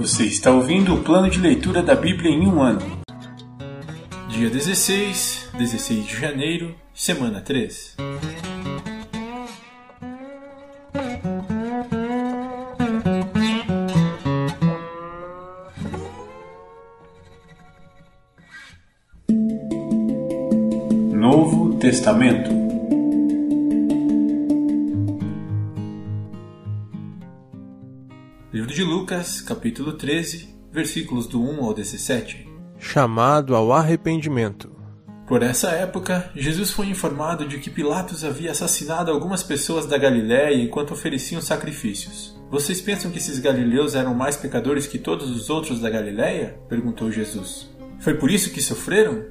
Você está ouvindo o plano de leitura da Bíblia em um ano. Dia 16, 16 de janeiro, semana 3. Novo Testamento Livro de Lucas, capítulo 13, versículos do 1 ao 17. Chamado ao arrependimento. Por essa época, Jesus foi informado de que Pilatos havia assassinado algumas pessoas da Galiléia enquanto ofereciam sacrifícios. Vocês pensam que esses galileus eram mais pecadores que todos os outros da Galiléia? perguntou Jesus. Foi por isso que sofreram?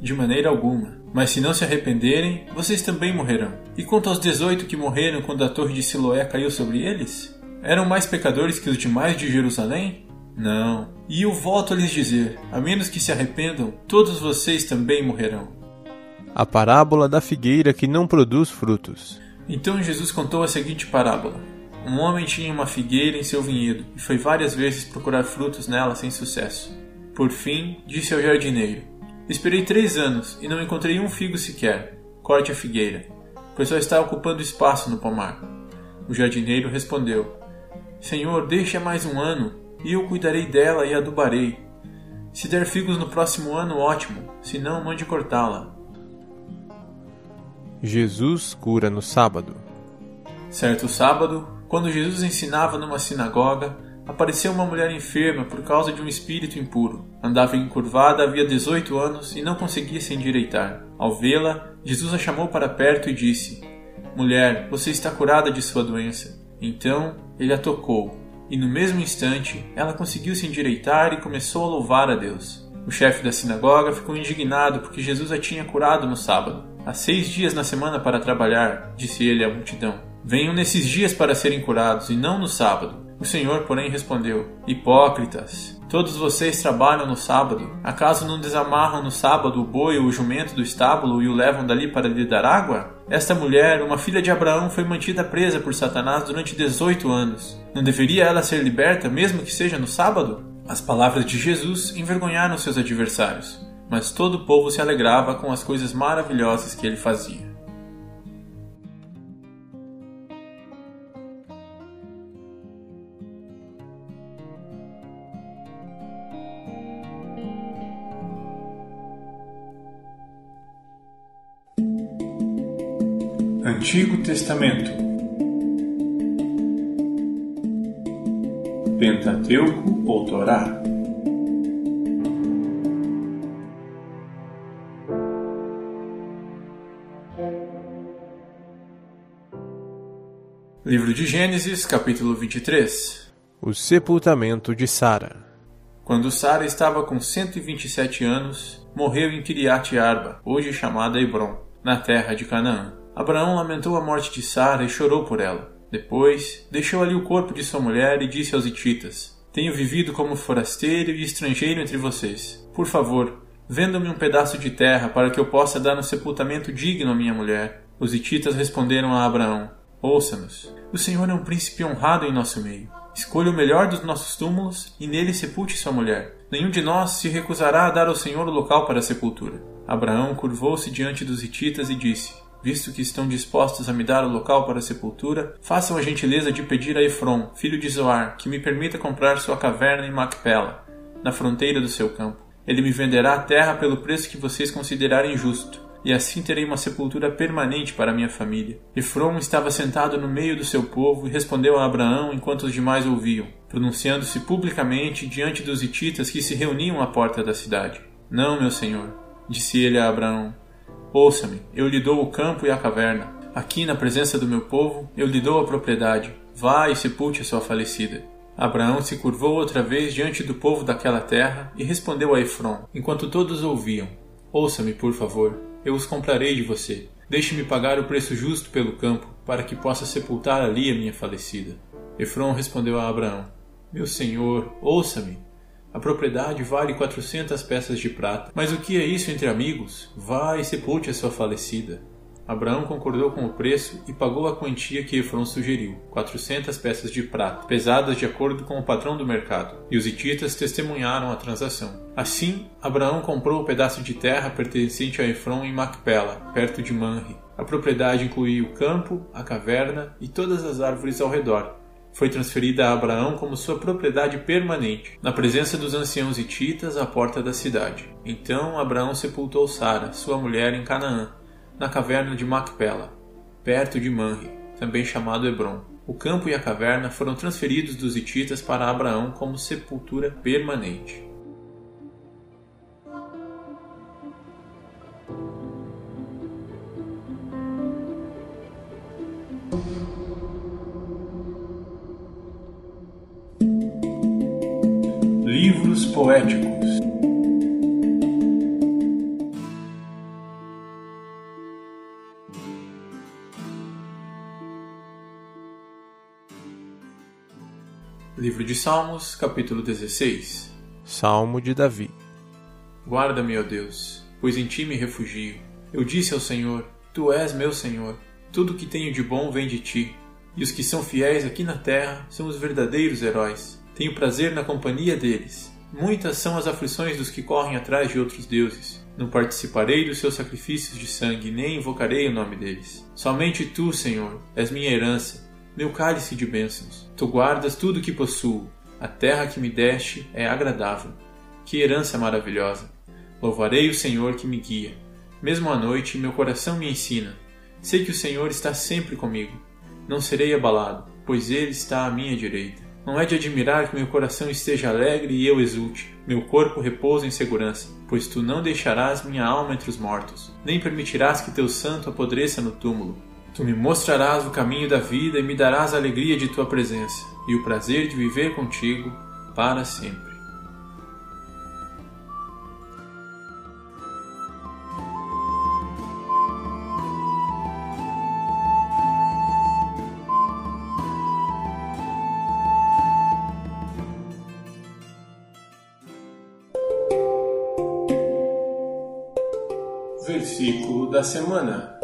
De maneira alguma. Mas se não se arrependerem, vocês também morrerão. E quanto aos dezoito que morreram quando a torre de Siloé caiu sobre eles? Eram mais pecadores que os demais de Jerusalém? Não. E eu volto a lhes dizer: a menos que se arrependam, todos vocês também morrerão. A parábola da figueira que não produz frutos. Então Jesus contou a seguinte parábola: Um homem tinha uma figueira em seu vinhedo e foi várias vezes procurar frutos nela sem sucesso. Por fim, disse ao jardineiro: Esperei três anos e não encontrei um figo sequer. Corte a figueira, pois só está ocupando espaço no pomar. O jardineiro respondeu: Senhor, deixe-a mais um ano, e eu cuidarei dela e adubarei. Se der figos no próximo ano, ótimo, se não, mande cortá-la. Jesus cura no sábado. Certo sábado, quando Jesus ensinava numa sinagoga, apareceu uma mulher enferma por causa de um espírito impuro. Andava encurvada havia 18 anos e não conseguia se endireitar. Ao vê-la, Jesus a chamou para perto e disse: Mulher, você está curada de sua doença. Então ele a tocou, e no mesmo instante ela conseguiu se endireitar e começou a louvar a Deus. O chefe da sinagoga ficou indignado porque Jesus a tinha curado no sábado. Há seis dias na semana para trabalhar, disse ele à multidão. Venham nesses dias para serem curados e não no sábado. O Senhor, porém, respondeu: Hipócritas, todos vocês trabalham no sábado. Acaso não desamarram no sábado o boi ou o jumento do estábulo e o levam dali para lhe dar água? Esta mulher, uma filha de Abraão, foi mantida presa por Satanás durante 18 anos. Não deveria ela ser liberta, mesmo que seja no sábado? As palavras de Jesus envergonharam seus adversários, mas todo o povo se alegrava com as coisas maravilhosas que ele fazia. Antigo Testamento Pentateuco ou Torá Livro de Gênesis, capítulo 23 O sepultamento de Sara. Quando Sara estava com 127 anos, morreu em Kiriat Arba, hoje chamada Hebron, na terra de Canaã. Abraão lamentou a morte de Sara e chorou por ela. Depois, deixou ali o corpo de sua mulher e disse aos hititas: Tenho vivido como forasteiro e estrangeiro entre vocês. Por favor, venda-me um pedaço de terra para que eu possa dar um sepultamento digno à minha mulher. Os hititas responderam a Abraão: Ouça-nos. O Senhor é um príncipe honrado em nosso meio. Escolha o melhor dos nossos túmulos e nele sepulte sua mulher. Nenhum de nós se recusará a dar ao Senhor o local para a sepultura. Abraão curvou-se diante dos hititas e disse: visto que estão dispostos a me dar o local para a sepultura, façam a gentileza de pedir a Efron, filho de Zoar, que me permita comprar sua caverna em Macpela, na fronteira do seu campo. Ele me venderá a terra pelo preço que vocês considerarem justo, e assim terei uma sepultura permanente para minha família. Efron estava sentado no meio do seu povo e respondeu a Abraão enquanto os demais ouviam, pronunciando-se publicamente diante dos hititas que se reuniam à porta da cidade. Não, meu senhor, disse ele a Abraão, Ouça-me, eu lhe dou o campo e a caverna. Aqui, na presença do meu povo, eu lhe dou a propriedade. Vá e sepulte a sua falecida. Abraão se curvou outra vez diante do povo daquela terra e respondeu a Efron, enquanto todos ouviam: Ouça-me, por favor, eu os comprarei de você. Deixe-me pagar o preço justo pelo campo, para que possa sepultar ali a minha falecida. Efron respondeu a Abraão: Meu senhor, ouça-me. A propriedade vale quatrocentas peças de prata. Mas o que é isso entre amigos? Vá e sepulte a sua falecida. Abraão concordou com o preço e pagou a quantia que Efron sugeriu, 400 peças de prata, pesadas de acordo com o patrão do mercado, e os hititas testemunharam a transação. Assim, Abraão comprou o pedaço de terra pertencente a Efron em Macpela, perto de Manre. A propriedade incluía o campo, a caverna e todas as árvores ao redor, foi transferida a Abraão como sua propriedade permanente, na presença dos anciãos hititas à porta da cidade. Então Abraão sepultou Sara, sua mulher, em Canaã, na caverna de Macpela, perto de Manre, também chamado Hebron. O campo e a caverna foram transferidos dos hititas para Abraão como sepultura permanente. Livros poéticos Livro de Salmos, capítulo 16 Salmo de Davi Guarda-me, ó Deus, pois em ti me refugio. Eu disse ao Senhor: Tu és meu Senhor. Tudo o que tenho de bom vem de ti. E os que são fiéis aqui na terra são os verdadeiros heróis. Tenho prazer na companhia deles. Muitas são as aflições dos que correm atrás de outros deuses. Não participarei dos seus sacrifícios de sangue, nem invocarei o nome deles. Somente tu, Senhor, és minha herança meu cálice de bênçãos. Tu guardas tudo que possuo. A terra que me deste é agradável. Que herança maravilhosa! Louvarei o Senhor que me guia. Mesmo à noite, meu coração me ensina. Sei que o Senhor está sempre comigo. Não serei abalado, pois Ele está à minha direita. Não é de admirar que meu coração esteja alegre e eu exulte. Meu corpo repousa em segurança, pois tu não deixarás minha alma entre os mortos, nem permitirás que teu santo apodreça no túmulo. Tu me mostrarás o caminho da vida e me darás a alegria de tua presença e o prazer de viver contigo para sempre. Versículo da semana.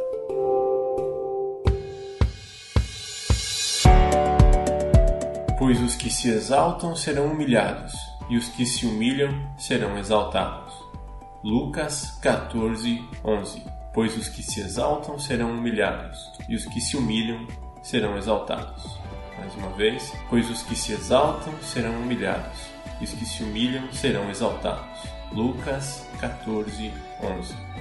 Pois os que se exaltam serão humilhados, e os que se humilham serão exaltados. Lucas 14, 11 Pois os que se exaltam serão humilhados, e os que se humilham serão exaltados. Mais uma vez, pois os que se exaltam serão humilhados, e os que se humilham serão exaltados. Lucas 14, 11